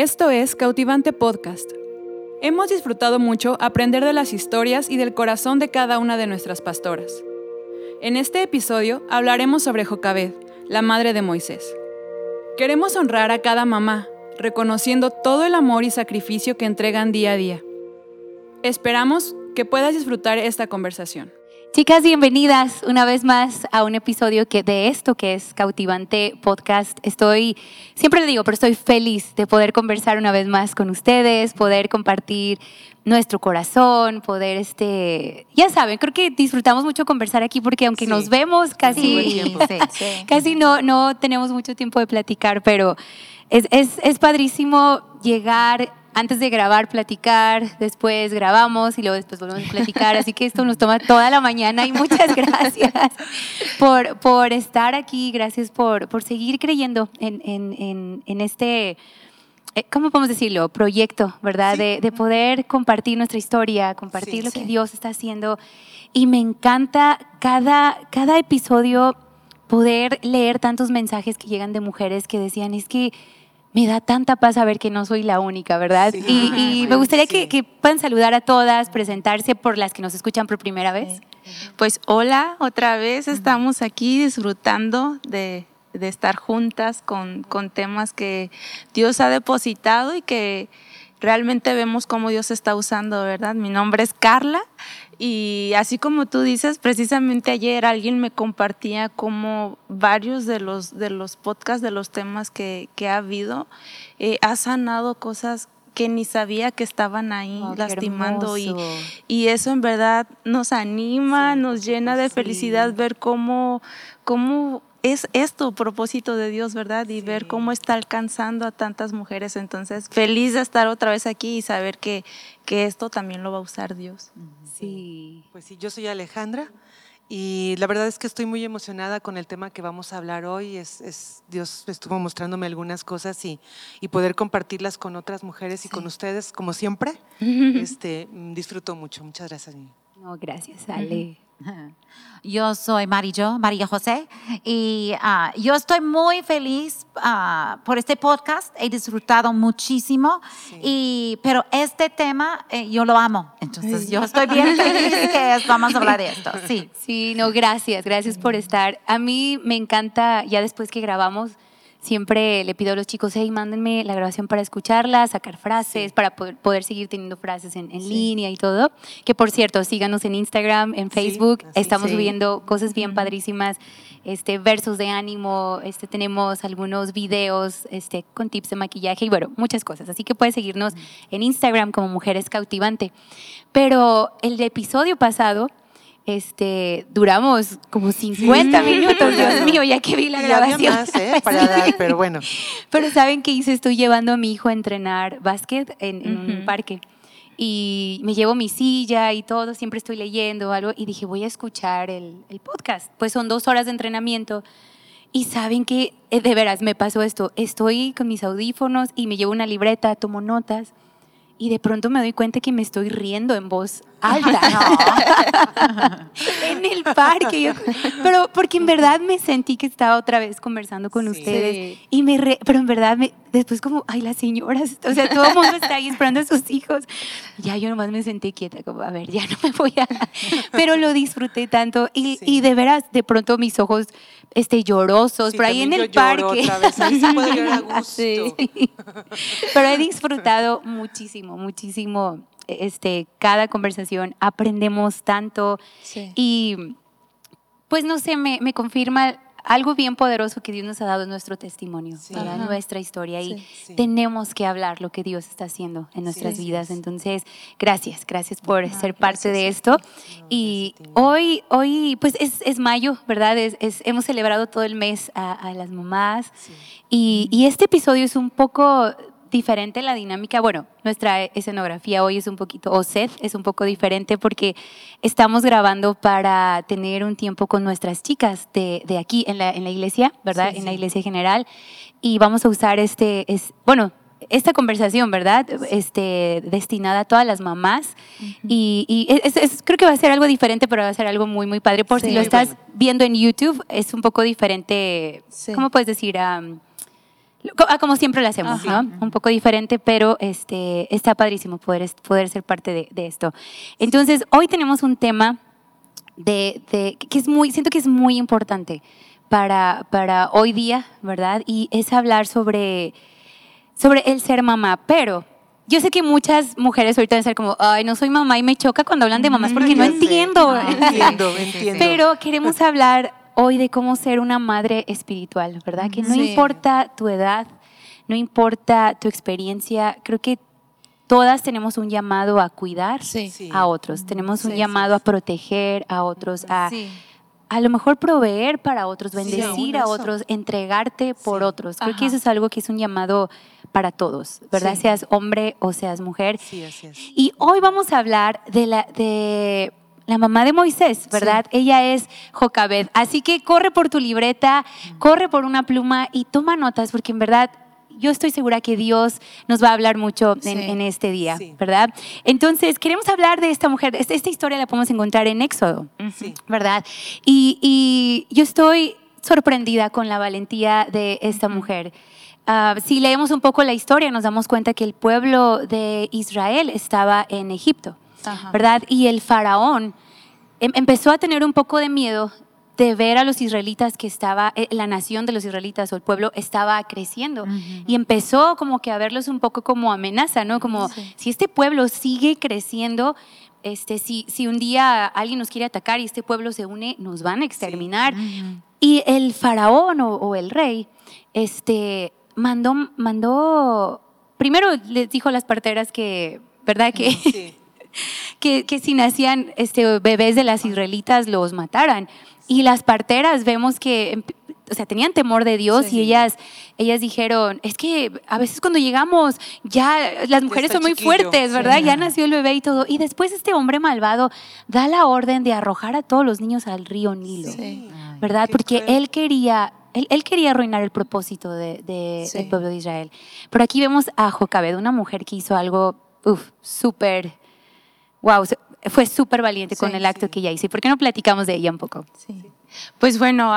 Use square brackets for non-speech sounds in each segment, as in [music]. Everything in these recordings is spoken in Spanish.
Esto es Cautivante Podcast. Hemos disfrutado mucho aprender de las historias y del corazón de cada una de nuestras pastoras. En este episodio hablaremos sobre Jocabed, la madre de Moisés. Queremos honrar a cada mamá, reconociendo todo el amor y sacrificio que entregan día a día. Esperamos que puedas disfrutar esta conversación. Chicas, bienvenidas una vez más a un episodio que, de esto que es Cautivante Podcast. Estoy, siempre le digo, pero estoy feliz de poder conversar una vez más con ustedes, poder compartir nuestro corazón, poder, este, ya saben, creo que disfrutamos mucho conversar aquí porque aunque nos vemos casi, [laughs] casi no, no tenemos mucho tiempo de platicar, pero es, es, es padrísimo llegar antes de grabar, platicar, después grabamos y luego después volvemos a platicar. Así que esto nos toma toda la mañana y muchas [laughs] gracias por, por estar aquí, gracias por, por seguir creyendo en, en, en, este, eh, ¿cómo podemos decirlo? Proyecto, ¿verdad? De, de, poder compartir nuestra historia, compartir lo que Dios está haciendo. Y me encanta cada, cada episodio poder leer tantos mensajes que llegan de mujeres que decían, es que me da tanta paz saber que no soy la única, ¿verdad? y, me gustaría que, puedan saludar a todas, presentarse por las que nos escuchan por primera vez. Pues hola, otra vez estamos aquí disfrutando de, estar juntas con, con, temas que Dios ha depositado y que realmente vemos cómo Dios está usando, ¿verdad? Mi nombre es Carla y así como tú dices, precisamente ayer alguien me compartía como varios de los, de los podcasts, de los temas que, ha habido, eh, ha sanado cosas que ni sabía que estaban ahí lastimando y, y, eso en verdad nos anima, nos llena de felicidad ver cómo, cómo es esto propósito de Dios, ¿verdad? Y ver cómo está alcanzando a tantas mujeres. Entonces, feliz de estar otra vez aquí y saber que, que esto también lo va a usar Dios. Sí. Pues sí, yo soy Alejandra y la verdad es que estoy muy emocionada con el tema que vamos a hablar hoy. Es, es Dios estuvo mostrándome algunas cosas y, y, poder compartirlas con otras mujeres y con ustedes, como siempre. [laughs] este, disfruto mucho. Muchas gracias. No, gracias, Ale. Yo soy Marillo, María José, y uh, yo estoy muy feliz uh, por este podcast. He disfrutado muchísimo, y, pero este tema eh, yo lo amo. Entonces yo estoy bien feliz que vamos a hablar de esto. Sí. Sí, no, gracias, gracias por estar. A mí me encanta, ya después que grabamos, siempre le pido a los chicos, hey, mándenme la grabación para escucharla, sacar frases, para poder, seguir teniendo frases en, línea y todo. Que por cierto, síganos en Instagram, en Facebook, estamos subiendo cosas bien padrísimas, este, versos de ánimo, este, tenemos algunos videos este, con tips de maquillaje y bueno, muchas cosas. Así que puedes seguirnos en Instagram como Mujeres Cautivante. Pero el episodio pasado este, duramos como 50 minutos, Dios [laughs] mío, ya que vi la grabación. Más, ¿eh? [laughs] Para dar, pero bueno. Pero ¿saben qué hice? Estoy llevando a mi hijo a entrenar básquet en, un parque. Y me llevo mi silla y todo, siempre estoy leyendo algo. Y dije, voy a escuchar el, el podcast. Pues son dos horas de entrenamiento. Y saben que, eh, de veras, me pasó esto. Estoy con mis audífonos y me llevo una libreta, tomo notas y de pronto me doy cuenta que me estoy riendo en voz alta [laughs] en el parque. pero porque en verdad me sentí que estaba otra vez conversando con ustedes y me pero en verdad me, después como, ay, las señoras, o sea, todo el mundo está ahí esperando a sus hijos. Ya yo nomás me senté quieta, como, a ver, ya no me voy a... [laughs] Pero lo disfruté tanto y, y de veras, de pronto mis ojos este, llorosos, por ahí en el parque. [laughs] Pero he disfrutado muchísimo, muchísimo este, cada conversación. Aprendemos tanto y pues no sé, me, me confirma algo bien poderoso que Dios nos ha dado en nuestro testimonio, en nuestra historia. y tenemos que hablar lo que Dios está haciendo en nuestras vidas. Entonces, gracias, gracias por ser parte de esto. y hoy, hoy, pues es, es mayo, ¿verdad? Es, hemos celebrado todo el mes a, las mamás. Y, y este episodio es un poco diferente la dinámica. Bueno, nuestra escenografía hoy es un poquito, o set es un poco diferente porque estamos grabando para tener un tiempo con nuestras chicas de, de aquí en la, en la, iglesia, ¿verdad? en la iglesia general. Y vamos a usar este, es, bueno, esta conversación, ¿verdad? Este, destinada a todas las mamás. Y, y es, creo que va a ser algo diferente, pero va a ser algo muy, muy padre. Por si lo estás viendo en YouTube, es un poco diferente. ¿Cómo puedes decir? Ah, como siempre lo hacemos, ¿no? Un poco diferente, pero este, está padrísimo poder, poder ser parte de, de esto. Entonces, hoy tenemos un tema de, de- que es muy, siento que es muy importante para, para hoy día, ¿verdad? Y es hablar sobre, sobre el ser mamá, pero yo sé que muchas mujeres ahorita van a ser como, ay, no soy mamá y me choca cuando hablan de mamás porque no sé. entiendo. Entiendo, entiendo. [laughs] Pero queremos hablar hoy de cómo ser una madre espiritual, ¿verdad? Que no Sí. importa tu edad, no importa tu experiencia, creo que todas tenemos un llamado a cuidar Sí. A otros, tenemos un Sí, llamado a proteger a otros, a Sí. a lo mejor proveer para otros, bendecir a otros, entregarte por Sí. otros. Creo que eso es algo que es un llamado para todos, ¿verdad? Sí. Seas hombre o seas mujer. Sí, así es. Y hoy vamos a hablar de la, de la mamá de Moisés, ¿verdad? Ella es Jocabed. Así que corre por tu libreta, corre por una pluma y toma notas, porque en verdad yo estoy segura que Dios nos va a hablar mucho en, Sí. en este día, Sí. ¿verdad? Entonces, queremos hablar de esta mujer. Esta, esta historia la podemos encontrar en Éxodo. Sí. ¿verdad? Y, y yo estoy sorprendida con la valentía de esta mujer. Ah, si leemos un poco la historia, nos damos cuenta que el pueblo de Israel estaba en Egipto, Ajá. ¿verdad? Y el faraón em- empezó a tener un poco de miedo de ver a los israelitas que estaba, eh, la nación de los israelitas o el pueblo estaba creciendo. Y empezó como que a verlos un poco como amenaza, ¿no? Como si este pueblo sigue creciendo, este, si, si un día alguien nos quiere atacar y este pueblo se une, nos van a exterminar. Y el faraón o, o el rey, este, mandó, mandó, primero les dijo a las parteras que, ¿verdad? Que, Sí. [laughs] que, que si nacían este, bebés de las israelitas los mataran. Y las parteras vemos que, o sea, tenían temor de Dios Sí. y ellas, ellas dijeron, es que a veces cuando llegamos ya las mujeres son muy chiquillo". fuertes, ¿verdad? Ya nació el bebé y todo. Y después este hombre malvado da la orden de arrojar a todos los niños al río Nilo. Sí. ¿verdad? Porque cruel. él quería, él, él quería arruinar el propósito de- de- Sí. del pueblo de Israel. Pero aquí vemos a Jocabed, una mujer que hizo algo, súper, wow, fue súper valiente con el acto sí. que ella hizo. ¿Y por qué no platicamos de ella un poco? Sí. Pues bueno,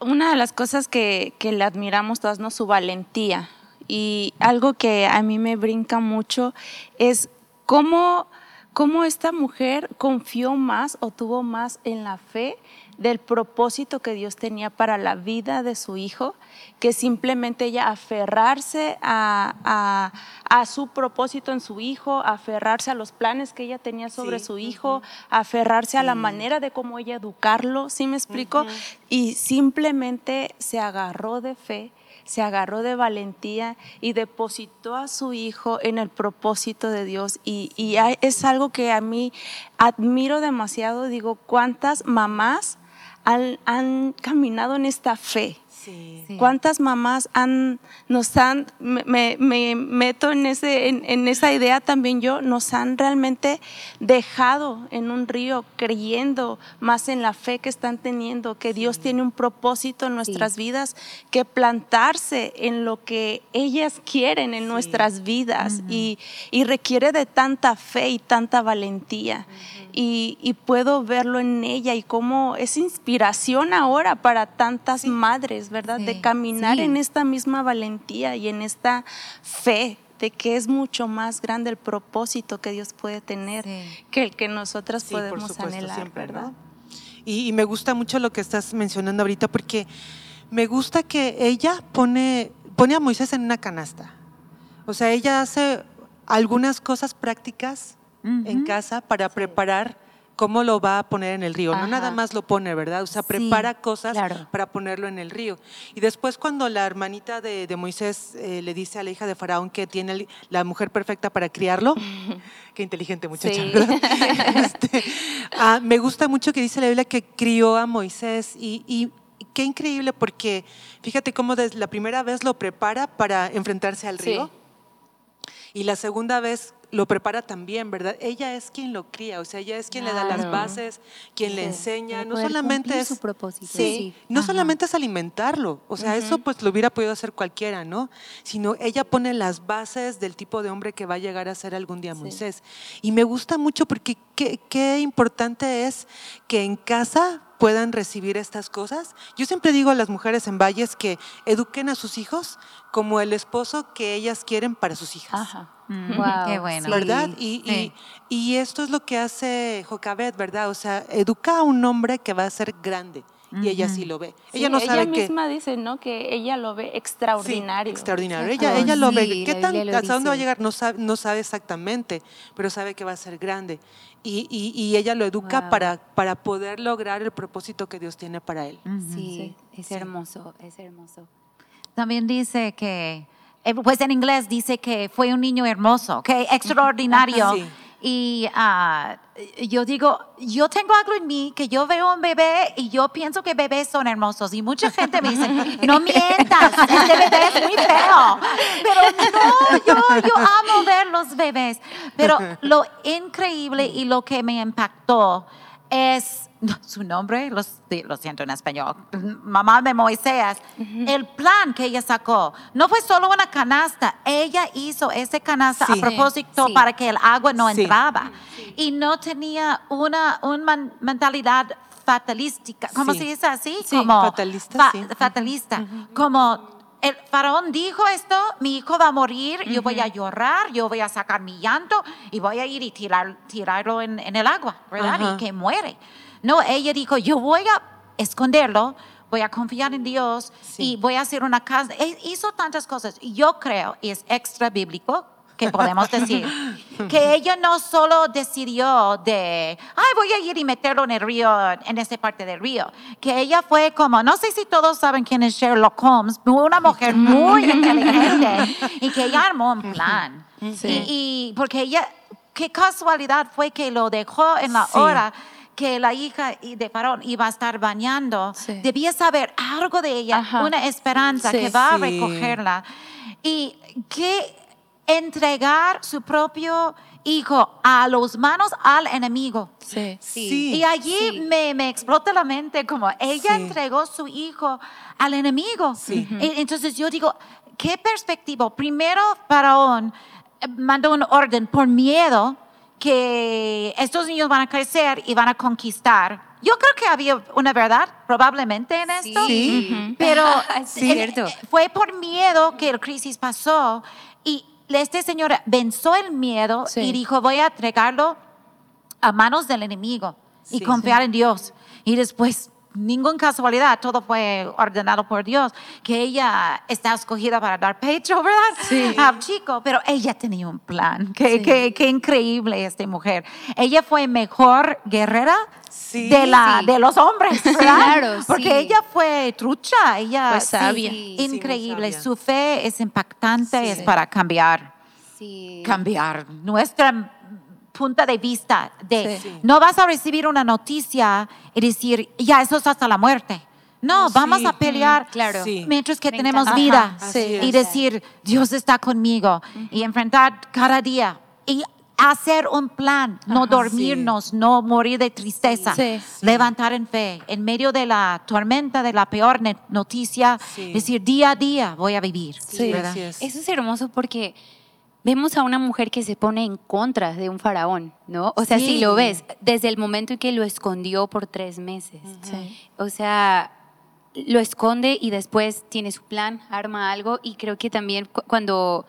una de las cosas que, que le admiramos todas, ¿no? Su valentía. Y algo que a mí me brinca mucho es cómo, cómo esta mujer confió más o tuvo más en la fe del propósito que Dios tenía para la vida de su hijo, que simplemente ella aferrarse a, a- a su propósito en su hijo, aferrarse a los planes que ella tenía sobre Sí, su hijo, aferrarse a la manera de cómo ella educarlo, ¿sí me explico? Y simplemente se agarró de fe, se agarró de valentía y depositó a su hijo en el propósito de Dios. Y, y es algo que a mí admiro demasiado, digo, cuántas mamás han, han caminado en esta fe. Sí. Sí. ¿Cuántas mamás han, nos han, me, me- me meto en, ese, en, en esa idea también yo, nos han realmente dejado en un río creyendo más en la fe que están teniendo, que Dios tiene un propósito en nuestras vidas, que plantarse en lo que ellas quieren en nuestras vidas y, y requiere de tanta fe y tanta valentía. Y, y puedo verlo en ella y cómo es inspiración ahora para tantas madres, ¿verdad? De caminar sí. en esta misma valentía y en esta fe de que es mucho más grande el propósito que Dios puede tener Sí. que el que nosotras Sí, por podemos supuesto, anhelar, siempre, ¿verdad? ¿no? Y, y me gusta mucho lo que estás mencionando ahorita porque me gusta que ella pone, pone a Moisés en una canasta. O sea, ella hace algunas cosas prácticas en casa para preparar cómo lo va a poner en el río. No Ajá. nada más lo pone, ¿verdad? O sea, Sí, prepara cosas claro. para ponerlo en el río. Y después cuando la hermanita de, de Moisés eh, le dice a la hija de Faraón que tiene la mujer perfecta para criarlo, [laughs] qué inteligente muchacha, Sí. ¿verdad? [laughs] Este, ah, me gusta mucho que dice la Biblia que crió a Moisés y, y qué increíble porque fíjate cómo desde la primera vez lo prepara para enfrentarse al Sí. río y la segunda vez lo prepara también, ¿verdad? Ella es quien lo cría, o sea, ella es quien le da las bases, quien le enseña, no solamente es su propósito. Sí, no solamente es alimentarlo, o sea, eso pues lo hubiera podido hacer cualquiera, ¿no? Sino ella pone las bases del tipo de hombre que va a llegar a ser algún día Moisés. Y me gusta mucho porque qué, qué importante es que en casa puedan recibir estas cosas. Yo siempre digo a las mujeres en valles que eduquen a sus hijos como el esposo que ellas quieren para sus hijas. Ajá. Mm, Wow, qué bueno. sí. ¿Verdad? Y, Sí. y, y esto es lo que hace Jocabet, ¿verdad? O sea, educa a un hombre que va a ser grande. Y ella sí lo ve. Sí, ella no sabe que... misma dice, ¿no? Que ella lo ve Sí, extraordinario. extraordinario. Ajá. Ella, ella lo Sí, ve. ¿Qué tan, ¿Hasta dónde va a llegar? No sabe, no sabe exactamente, pero sabe que va a ser grande. Y, y- y ella lo educa Wow. para, para poder lograr el propósito que Dios tiene para él. Ujú. Sí, es hermoso, es hermoso. También dice que, eh, pues en inglés dice que fue un niño hermoso, que extraordinario. Sí. Y ah, yo digo, yo tengo algo en mí que yo veo un bebé y yo pienso que bebés son hermosos. Y mucha gente me dice, no [laughs] mientas, este bebé es muy feo. Pero no, yo, yo amo ver los bebés. Pero [laughs] lo increíble y lo que me impactó es su nombre, lo, lo siento en español, mamá de Moisés, el plan que ella sacó. No fue solo una canasta, ella hizo ese canasta Sí. a propósito Sí. para que el agua no Sí. entraba. Y no tenía una, una mentalidad fatalística, ¿cómo Sí. se dice así? Sí, como fatalista, fa- sí. fatalista. Como el faraón dijo esto, mi hijo va a morir, yo voy a llorar, yo voy a sacar mi llanto y voy a ir y tirar, tirarlo en, en el agua, ¿verdad? Y que muere. No, ella dijo, yo voy a esconderlo, voy a confiar en Dios Sí. y voy a hacer una casa. E- Hizo tantas cosas. Yo creo, y es extra bíblico, que podemos decir, que ella no solo decidió de, ay, voy a ir y meterlo en el río, en esa parte del río, que ella fue como, no sé si todos saben quién es Sherlock Holmes, una mujer muy [laughs] inteligente y que ella armó un plan. Sí. Y, y porque ella, qué casualidad fue que lo dejó en la Sí. hora que la hija de Faraón iba a estar bañando, Sí. debía saber algo de ella, Ajá. una esperanza que va a recogerla. Y que entregar su propio hijo a los manos al enemigo. Sí. Sí. Y allí me, me explota la mente como ella Sí. entregó su hijo al enemigo. Sí. E- Entonces yo digo, ¿qué perspectiva? Primero, Faraón eh, mandó un orden por miedo que estos niños van a crecer y van a conquistar. Yo creo que había una verdad probablemente en esto, Sí. Pero [laughs] Es eh, cierto. fue por miedo que el crisis pasó y este señor venció el miedo Sí. y dijo, voy a entregarlo a manos del enemigo y Sí. confiar en Dios. Y después, ninguna casualidad, todo fue ordenado por Dios, que ella está escogida para dar pecho, [laughs] ¿verdad? Sí. Al chico, pero ella tenía un plan. Qué, Sí. qué- qué increíble esta mujer. Ella fue mejor guerrera Sí. de, la, Sí. de los hombres, ¿verdad? Claro, Porque sí. ella fue trucha, ella Fue sabia. Increíble. sabia. Su fe es impactante, es para cambiar Sí. cambiar nuestra punta de vista de Sí. no vas a recibir una noticia y decir, ya, eso es hasta la muerte. No, Oh, vamos sí. a pelear claro. Sí. mientras que Me tenemos encanta. vida Ajá, y decir, Dios está conmigo y enfrentar cada día y hacer un plan, no Ajá. dormirnos, no morir de tristeza, Sí. levantar en fe, en medio de la tormenta, de la peor noticia, Sí. decir, día a día voy a vivir. Eso es hermoso porque vemos a una mujer que se pone en contra de un faraón, ¿no? O sea, Sí. si lo ves, desde el momento en que lo escondió por tres meses. Sí. O sea, lo esconde y después tiene su plan, arma algo y creo que también cu- cuando,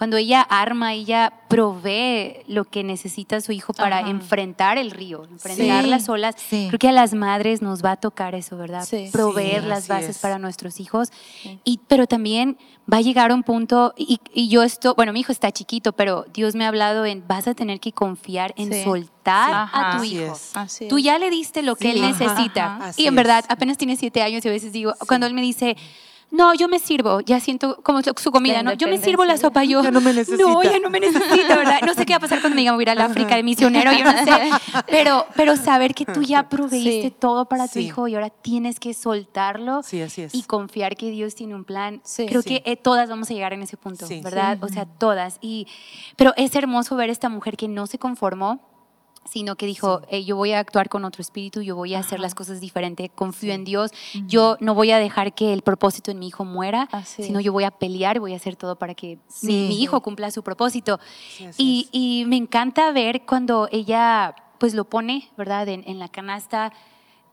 cuando ella arma, ella provee lo que necesita su hijo para Ajá. enfrentar el río, enfrentar Sí, las olas. sí. Creo que a las madres nos va a tocar eso, ¿verdad? Sí. Proveer Sí, las bases es. para nuestros hijos. Y, pero también va a llegar un punto, y, y yo esto, bueno, mi hijo está chiquito, pero Dios me ha hablado en, vas a tener que confiar en Sí. soltar Ajá. a tu hijo. Así Tú ya le diste lo que Sí. él Ajá, necesita. Y en verdad, apenas tiene siete años y a veces digo, cuando él me dice, no, yo me sirvo, ya siento como su, su comida, ¿no? Yo me sirvo la sopa, yo, Ya no me necesita. [laughs] no, ya no me necesita, ¿verdad? No sé qué va a pasar cuando me diga, voy a ir a la África de misionero, yo no sé. [laughs] Pero, pero saber que tú ya proveíste Sí. todo para tu Sí. hijo y ahora tienes que soltarlo Sí, así es. y confiar que Dios tiene un plan. Sí. Creo Sí. que eh, todas vamos a llegar en ese punto, Sí. ¿verdad? O sea, todas. Y, pero es hermoso ver esta mujer que no se conformó, sino que dijo, "Hey, yo voy a actuar con otro espíritu, yo voy a hacer las cosas diferente, confío en Dios, yo no voy a dejar que el propósito en mi hijo muera, Así sino es. yo voy a pelear, voy a hacer todo para que Sí. mi, mi hijo cumpla su propósito. Y, me encanta ver cuando ella pues lo pone, ¿verdad? En, en la canasta,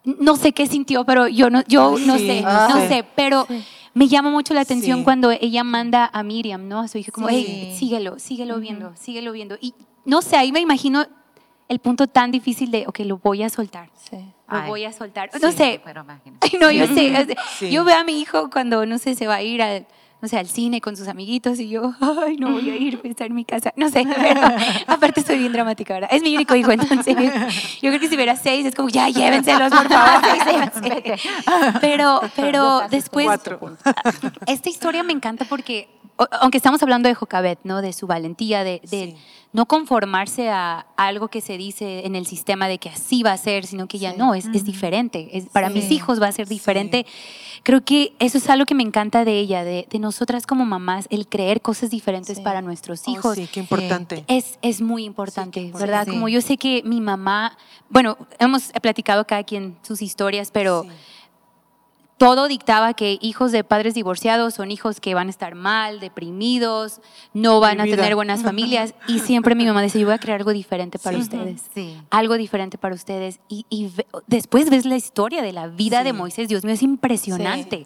no sé qué sintió, pero yo no, yo no sé, no no sé. pero me llama mucho la atención cuando ella manda a Miriam, ¿no? A su hija, como, hey, síguelo, síguelo viendo, síguelo viendo. Y no sé, ahí me imagino el punto tan difícil de, ok, lo voy a soltar, Sí. lo Ay, voy a soltar. No Sí, sé, Pero no, yo sé. Sí. Yo veo a mi hijo cuando, no sé, se va a ir al, no sé, al cine con sus amiguitos y yo, ay, no voy a ir, voy a estar en mi casa. No sé, pero [laughs] aparte estoy bien dramática ahora. Es mi único hijo, entonces yo creo que si hubiera seis es como, ya, llévenselos, por favor. Pero, pero después, Cuatro. esta historia me encanta porque, aunque estamos hablando de Jocabet, ¿no? De su valentía, de, de Sí. no conformarse a algo que se dice en el sistema de que así va a ser, sino que ya Sí. no, es, es diferente. Es, para mis hijos va a ser diferente. Creo que eso es algo que me encanta de ella, de, de nosotras como mamás, el creer cosas diferentes para nuestros Oh, hijos. sí, qué importante. Es, es muy importante, ¿verdad? Como yo sé que mi mamá, bueno, hemos platicado cada quien sus historias, pero. Todo dictaba que hijos de padres divorciados son hijos que van a estar mal, deprimidos, no van Mi a tener buenas familias. Y siempre mi mamá decía, yo voy a crear algo diferente para Sí. ustedes. Sí. Algo diferente para ustedes. Y, y ve- después ves la historia de la vida de. Moisés. Dios mío, es impresionante.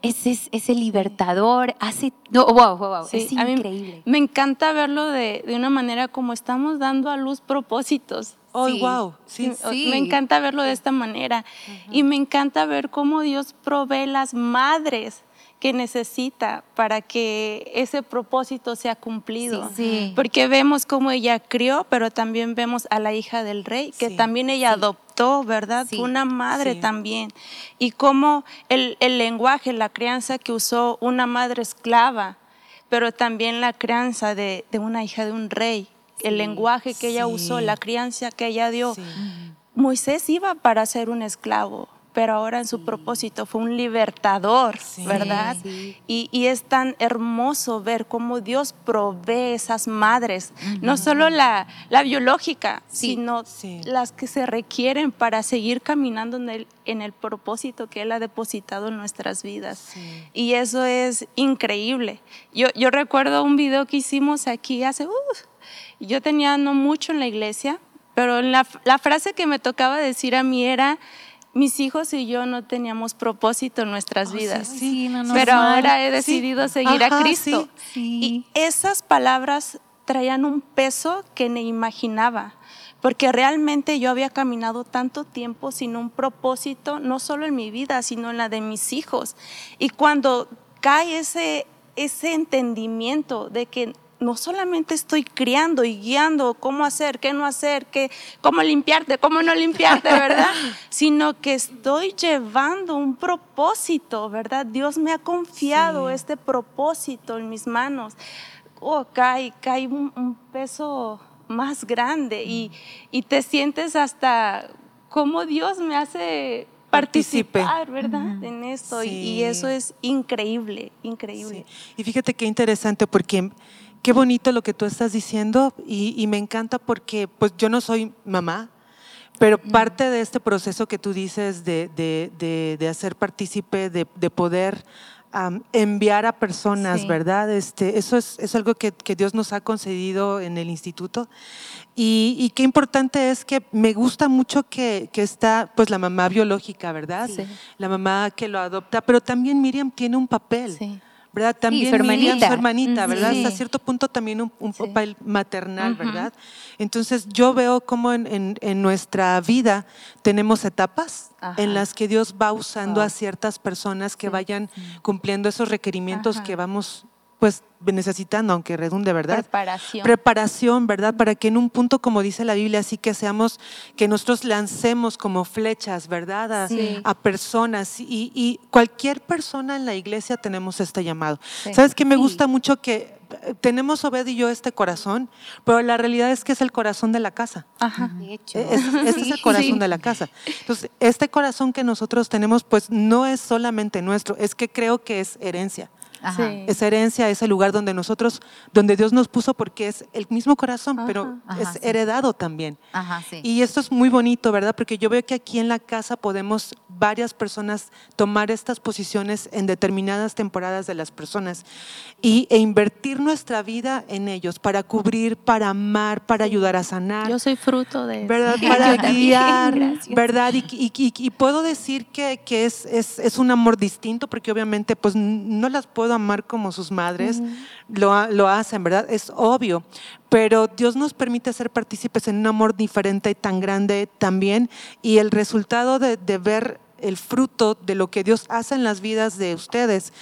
Ese es ese libertador, hace... No, wow, wow, wow. Es increíble. Me encanta verlo de, de una manera como estamos dando a luz propósitos. Oh, Sí. wow. Sí. Sí, o- Sí. Me encanta verlo de esta manera. Y me encanta ver cómo Dios provee las madres que necesita para que ese propósito sea cumplido. Sí. Porque vemos cómo ella crió, pero también vemos a la hija del rey, que Sí, también ella adoptó, ¿verdad? Una madre también. Y cómo el, el lenguaje, la crianza que usó una madre esclava, pero también la crianza de, de una hija de un rey, el lenguaje que ella usó, la crianza que ella dio. Moisés iba para ser un esclavo, pero ahora en su propósito fue un libertador, Sí. ¿verdad? Sí. Y, y es tan hermoso ver cómo Dios provee esas madres, no solo la, la biológica, Sí. sino las que se requieren para seguir caminando en el, en el propósito que Él ha depositado en nuestras vidas. Y eso es increíble. Yo, yo recuerdo un video que hicimos aquí hace, uf, yo tenía no mucho en la iglesia, pero la, la frase que me tocaba decir a mí era, mis hijos y yo no teníamos propósito en nuestras Oh, vidas. sí. Sí, no, no, Pero ahora he Sí. decidido seguir a Cristo. sí. Y esas palabras traían un peso que ni imaginaba, porque realmente yo había caminado tanto tiempo sin un propósito, no solo en mi vida, sino en la de mis hijos. Y cuando cae ese, ese entendimiento de que no solamente estoy criando y guiando cómo hacer, qué no hacer, qué, cómo limpiarte, cómo no limpiarte, ¿verdad? [laughs] Sino que estoy llevando un propósito, ¿verdad? Dios me ha confiado Sí. este propósito en mis manos. Oh, cae, cae un, un peso más grande y, y te sientes hasta como Dios me hace participar, ¿verdad? En esto. Y- Sí. Y eso es increíble, increíble. Sí. Y fíjate qué interesante porque qué bonito lo que tú estás diciendo y, y me encanta porque pues yo no soy mamá, pero parte de este proceso que tú dices de, de- de- de hacer partícipe, de, de poder am, enviar a personas, Sí. ¿verdad? Este, eso es, es algo que, que Dios nos ha concedido en el instituto. Y, y qué importante es que me gusta mucho que, que está pues la mamá biológica, ¿verdad? Sí. La mamá que lo adopta, pero también Miriam tiene un papel. Sí. ¿Verdad? También su Miriam, hermanita. su hermanita. ¿verdad? Sí. Hasta cierto punto también un, un Sí. papel maternal. ¿verdad? Entonces yo veo como en, en- en nuestra vida tenemos etapas Ajá. en las que Dios va usando Wow. a ciertas personas que Sí. vayan cumpliendo esos requerimientos Ajá. que vamos pues necesitando, aunque redunde, ¿verdad? Preparación. preparación, ¿verdad? Para que en un punto, como dice la Biblia, así que seamos, que nosotros lancemos como flechas, ¿verdad? A, Sí. a personas. Y, y cualquier persona en la iglesia tenemos este llamado. Sí. ¿Sabes qué? Me Sí. gusta mucho que eh, tenemos Obed y yo este corazón, pero la realidad es que es el corazón de la casa. Ajá. De hecho. E- ese es el corazón Sí. de la casa. Entonces, este corazón que nosotros tenemos, pues no es solamente nuestro, es que creo que es herencia. Ajá. Esa herencia, ese lugar donde nosotros, donde Dios nos puso porque es el mismo corazón, Ajá. pero Ajá, es sí. heredado también. Ajá, sí. Y esto es muy bonito, ¿verdad? Porque yo veo que aquí en la casa podemos varias personas tomar estas posiciones en determinadas temporadas de las personas y, e invertir nuestra vida en ellos para cubrir, para amar, para ayudar a sanar. Yo soy fruto de eso. ¿verdad? Para [laughs] guiar. ¿verdad? Y, y- y- y puedo decir que, que es, es, es un amor distinto porque obviamente pues no las puedo amar como sus madres lo, lo hacen, ¿verdad? Es obvio, pero Dios nos permite ser partícipes en un amor diferente y tan grande también y el resultado de, de ver el fruto de lo que Dios hace en las vidas de ustedes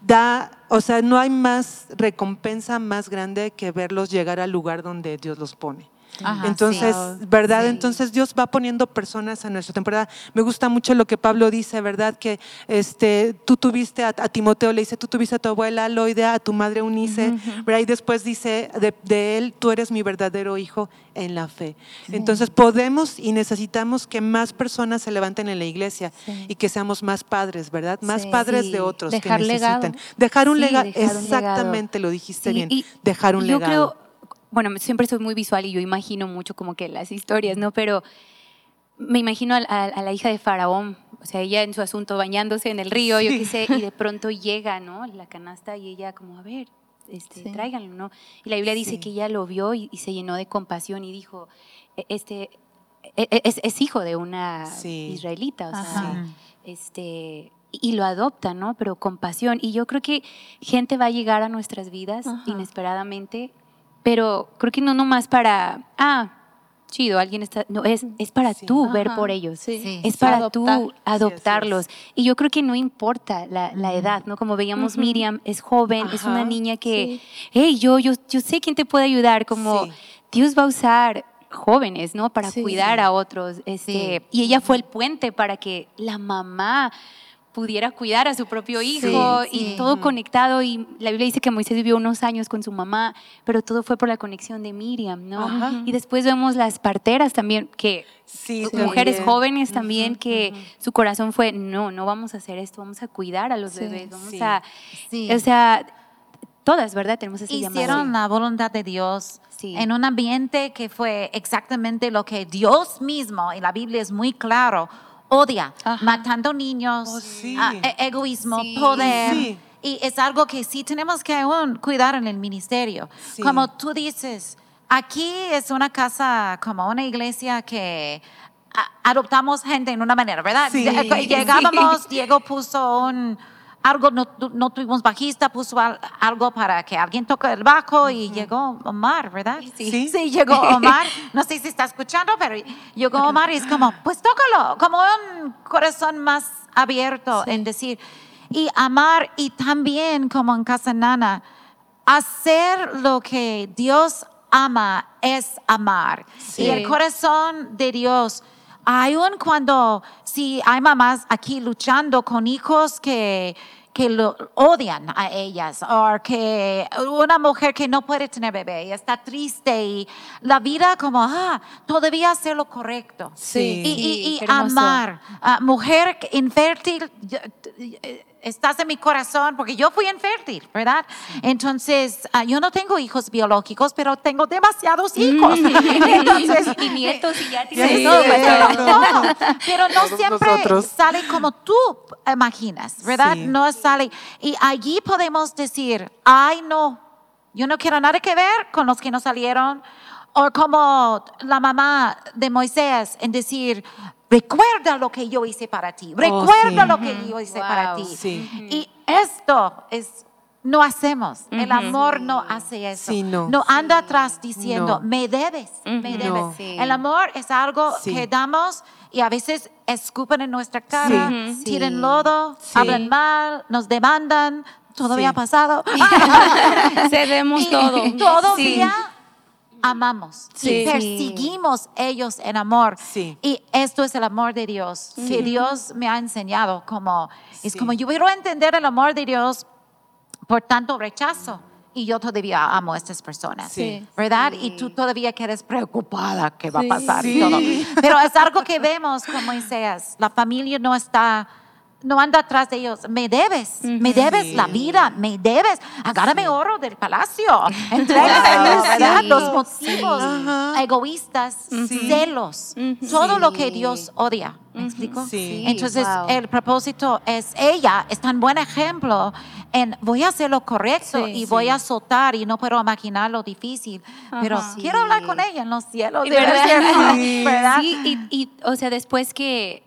da, o sea, no hay más recompensa más grande que verlos llegar al lugar donde Dios los pone. Ajá, Entonces, sí. ¿verdad? Sí. Entonces Dios va poniendo personas a nuestra temporada. Me gusta mucho lo que Pablo dice, ¿verdad? Que este, tú tuviste a, a Timoteo, le dice, tú tuviste a tu abuela Loida, a tu madre Unice, ¿verdad? Y después dice de, de él, tú eres mi verdadero hijo en la fe. Entonces podemos y necesitamos que más personas se levanten en la iglesia Sí. y que seamos más padres, ¿verdad? Más Sí. padres Sí. de otros Dejar que legado. necesitan. Dejar un Sí, legado, dejar un legado. exactamente, lo dijiste Sí, bien. y Dejar un yo legado. creo, bueno, siempre soy muy visual y yo imagino mucho como que las historias, ¿no? Pero me imagino a, a- a la hija de Faraón, o sea, ella en su asunto bañándose en el río, yo Sí. qué sé, y de pronto llega, ¿no? La canasta y ella como, a ver, este, Sí. tráiganlo, ¿no? Y la Biblia dice Sí. que ella lo vio y, y se llenó de compasión y dijo, "E- este, e- e- es, es hijo de una israelita, o sea, Ajá. este y lo adopta, ¿no? Pero con pasión. Y yo creo que gente va a llegar a nuestras vidas Ajá. inesperadamente, pero creo que no nomás para, ah, chido, alguien está, no, es, es para Sí. tú ver Ajá, por ellos. sí. Sí. Es para Adoptar. tú adoptarlos. Y yo creo que no importa la, la edad, ¿no? Como veíamos, Ujú. Miriam es joven, es una Ajá. niña que, hey, yo, yo, yo sé quién te puede ayudar, como Sí. Dios va a usar jóvenes, ¿no? Para Sí. cuidar a otros. Este, Y ella fue el puente para que la mamá pudiera cuidar a su propio hijo Sí, y sí. todo conectado. Y la Biblia dice que Moisés vivió unos años con su mamá, pero todo fue por la conexión de Miriam, ¿no? Ajá. Y después vemos las parteras también, que Sí, mujeres también. jóvenes también, que su corazón fue, no, no vamos a hacer esto, vamos a cuidar a los Sí. bebés, vamos Sí. a... Sí. O sea, todas, ¿verdad? Tenemos ese llamado. Hicieron la voluntad de Dios Sí. en un ambiente que fue exactamente lo que Dios mismo, y la Biblia es muy claro, odia, Ajá. matando niños, Oh, sí. ah, e- egoísmo, Sí. poder. Sí. Y es algo que sí tenemos que aún cuidar en el ministerio. Como tú dices, aquí es una casa, como una iglesia que adoptamos gente en una manera, ¿verdad? [laughs] Llegábamos, Diego puso un algo, no, no tuvimos bajista, puso al- algo para que alguien toque el bajo y llegó Omar, ¿verdad? Sí. Sí, llegó [laughs] Omar. No sé si está escuchando, pero llegó Omar y es como, pues tócalo, como un corazón más abierto en decir, y amar y también como en Casa Nana, hacer lo que Dios ama es amar. Sí. Y el corazón de Dios, aun cuando, si hay mamás aquí luchando con hijos que que lo odian a ellas o que una mujer que no puede tener bebé y está triste y la vida como ah todavía hacer lo correcto Sí. y, y- y amar mujer infértil estás en mi corazón porque yo fui infértil verdad entonces ah, yo no tengo hijos biológicos pero tengo demasiados hijos [laughs] [laughs] entonces y nietos y ya tienes todo, pues, pero pero- no, pero no Todos siempre nosotros. sale como tú imaginas, ¿verdad? Sí. No sale. Y allí podemos decir, ay, no, yo no quiero nada que ver con los que no salieron. O como la mamá de Moisés en decir, recuerda lo que yo hice para ti, recuerda sí. lo que yo hice para ti. Sí. Y esto es, no hacemos. El amor no hace eso. Sí, no. anda atrás diciendo, No. me debes, me debes. No. Sí. El amor es algo Sí. que damos y a veces escupen en nuestra cara, Sí. tiran lodo, Sí. hablan mal, nos demandan. Todavía Sí. ha pasado. [laughs] [laughs] Cedemos Y todo. Todavía amamos. Sí. Y perseguimos ellos en amor. Sí. Y esto es el amor de Dios. Que Dios me ha enseñado. Como, Es Sí. como yo quiero entender el amor de Dios por tanto rechazo. Y yo todavía amo a estas personas. Sí. ¿Verdad? Y tú todavía quedas preocupada qué va a Sí. pasar Sí. todo. Pero es algo que vemos como Isaías. La familia no está no ando atrás de ellos. Me debes, me debes la vida, me debes. Agárrame oro del palacio. [laughs] Entrégame, ¿verdad? Sí. Los motivos egoístas, celos, todo lo que Dios odia. ¿Me explico? Sí. Entonces, wow. el propósito es ella, es tan buen ejemplo en voy a hacer lo correcto Sí, y sí. voy a soltar y no puedo imaginar lo difícil, pero quiero hablar con ella en los cielos. ¿verdad? verdad, [laughs] Sí. ¿verdad? Sí, y, y, o sea, después que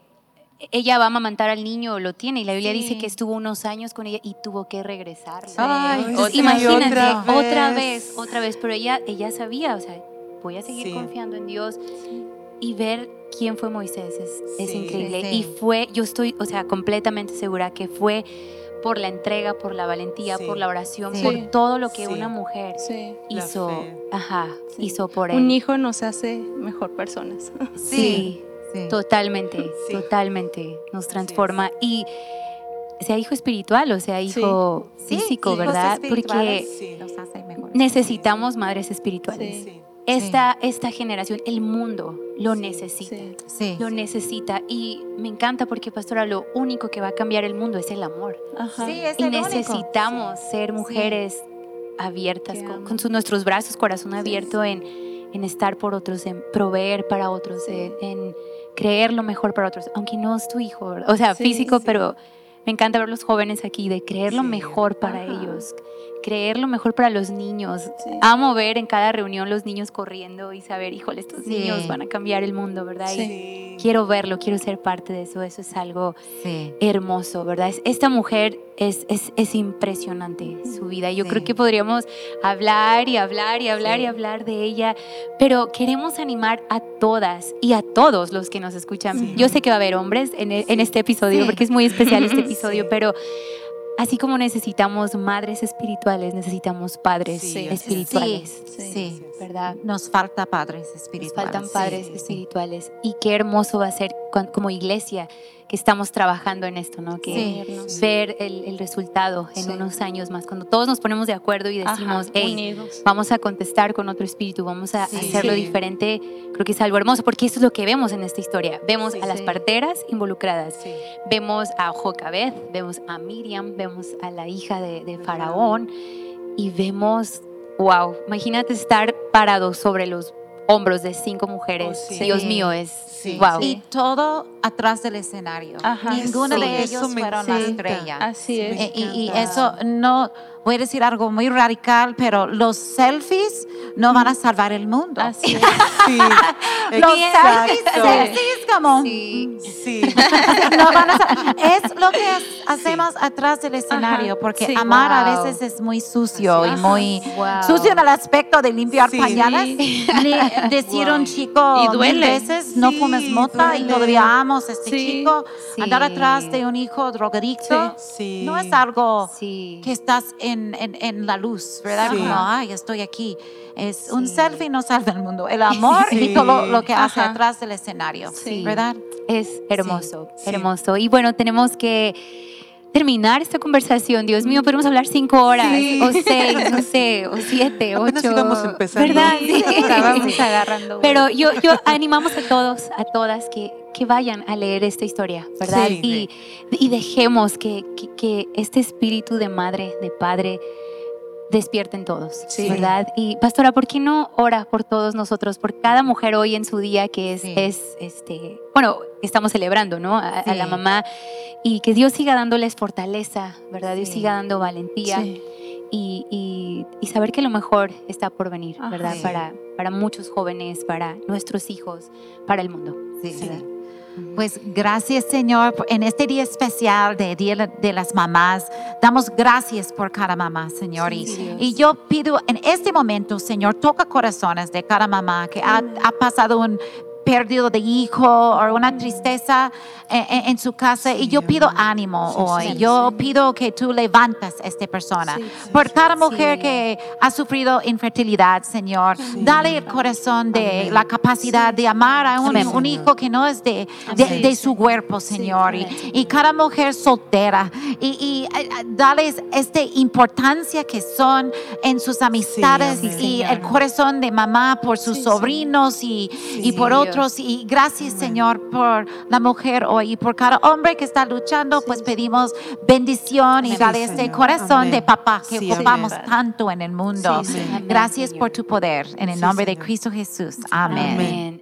ella va a amamantar al niño, lo tiene, y la Biblia Sí. dice que estuvo unos años con ella y tuvo que regresar. Ay, Ay, O- sí, imagínate, otra otra vez. otra vez, pero ella, ella sabía, o sea, voy a seguir Sí. confiando en Dios y ver quién fue Moisés es, es Sí. increíble. Sí. Y fue, yo estoy, o sea, completamente segura que fue por la entrega, por la valentía, Sí. por la oración, Sí. por todo lo que Sí. una mujer hizo, ajá, Sí. hizo por él. Un hijo nos hace mejor personas. Sí, Sí. totalmente, Sí. totalmente nos transforma y sea hijo espiritual o sea hijo Sí, físico, ¿verdad? Porque Sí. nos hace mejor. necesitamos madres espirituales. Sí. Sí. Esta, esta generación, el mundo lo Sí, necesita. Sí. Sí. Lo necesita y me encanta porque pastora lo único que va a cambiar el mundo es el amor Ajá. Sí, es y el único. necesitamos ser mujeres abiertas con, aman. con sus- nuestros brazos corazón abierto en, en estar por otros en proveer para otros Sí. en, en creer lo mejor para otros aunque no es tu hijo o sea Sí, físico sí. pero me encanta ver los jóvenes aquí de creer lo mejor para Ajá. ellos creer lo mejor para los niños Sí. amo ver en cada reunión los niños corriendo y saber híjole estos Sí. niños van a cambiar el mundo verdad Y Sí. quiero verlo quiero ser parte de eso eso es algo hermoso, ¿verdad? Es- Esta mujer es, es, es impresionante su vida. Yo creo que podríamos hablar y hablar y hablar y hablar de ella, pero queremos animar a todas y a todos los que nos escuchan. Yo sé que va a haber hombres en, en este episodio porque es muy especial este [laughs] episodio, pero así como necesitamos madres espirituales, necesitamos padres Sí, espirituales. Sí. Sí. ¿Verdad? Nos falta padres Nos espirituales. faltan padres espirituales. Y qué hermoso va a ser como iglesia que estamos trabajando en esto, ¿no? Que Sí. ver el, el resultado en Sí. unos años más, cuando todos nos ponemos de acuerdo y decimos, Ajá, hey, vamos a contestar con otro espíritu, vamos a Sí. hacerlo diferente, creo que es algo hermoso, porque eso es lo que vemos en esta historia. Vemos a las parteras involucradas, vemos a Jocabed, vemos a Miriam, vemos a la hija de, de Faraón y vemos, wow, imagínate estar parados sobre los hombros de cinco mujeres. Oh, sí. Dios mío, es Sí. wow. Y todo atrás del escenario. Ajá. Ninguno de ellos fueron la estrella. Así es. Eh, Y, eso no, voy a decir algo muy radical, pero los selfies no van a salvar el mundo. Así [laughs] es. Sí. Los selfies, selfies como Sí. Sí. [laughs] no van a es lo que ha- hacemos atrás del escenario, porque sí. amar a Wow. veces es muy sucio y Ajá. muy Wow. sucio en el aspecto de limpiar Sí. pañales. [laughs] Decir a un Wow. chico Y mil duele. veces no Sí, fumes mota y duele. todavía amos a este Sí. chico. Sí. Andar atrás de un hijo drogadicto Sí. no es algo Sí. que estás en, en, en la luz, ¿verdad? Sí. Como, ay, estoy aquí. Es un Sí. selfie no salva el mundo. El [laughs] amor y Sí. todo lo que hace Ajá. atrás del escenario. ¿verdad? Es hermoso, hermoso. Y bueno, tenemos que terminar esta conversación. Dios mío, podemos hablar cinco horas, Sí. o seis, no sé, o siete, Apenas ocho. empezando. ¿Verdad? Sí, [laughs] agarrando. Pero yo, yo animamos a todos, a todas que, que vayan a leer esta historia, ¿verdad? Sí. Y, y dejemos que, que, que este espíritu de madre, de padre, despierte en todos, Sí. ¿verdad? Y pastora, ¿por qué no ora por todos nosotros, por cada mujer hoy en su día que es, Sí. es este, bueno, estamos celebrando, ¿no? A, a Sí. la mamá y que Dios siga dándoles fortaleza, ¿verdad? Dios siga dando valentía y, y- y saber que lo mejor está por venir, Ajá. ¿verdad? Sí. Para, para muchos jóvenes, para nuestros hijos, para el mundo. Sí. Pues gracias Señor, en este día especial de Día de las Mamás, damos gracias por cada mamá, Señor. y, Sí, Dios. y yo pido en este momento, Señor, toca corazones de cada mamá que ha, ha pasado un perdido de hijo o una tristeza en, su casa. y yo pido ánimo Sí, hoy. sí, yo pido que tú levantas a esta persona. Por cada mujer que ha sufrido infertilidad, Señor, dale el corazón de Amén. la capacidad de amar a un, hijo que no es de, de, su cuerpo, Señor. y, y cada mujer soltera. Y, y, eh, esta importancia que son en sus amistades y el corazón de mamá por sus sobrinos y, y por otros nosotros y gracias Señor por la mujer hoy y por cada hombre que está luchando, pues pedimos bendición y dale este corazón Amén. de papá que Sí, ocupamos tanto en el mundo. Gracias por tu poder en el nombre de. Cristo Jesús. Amén.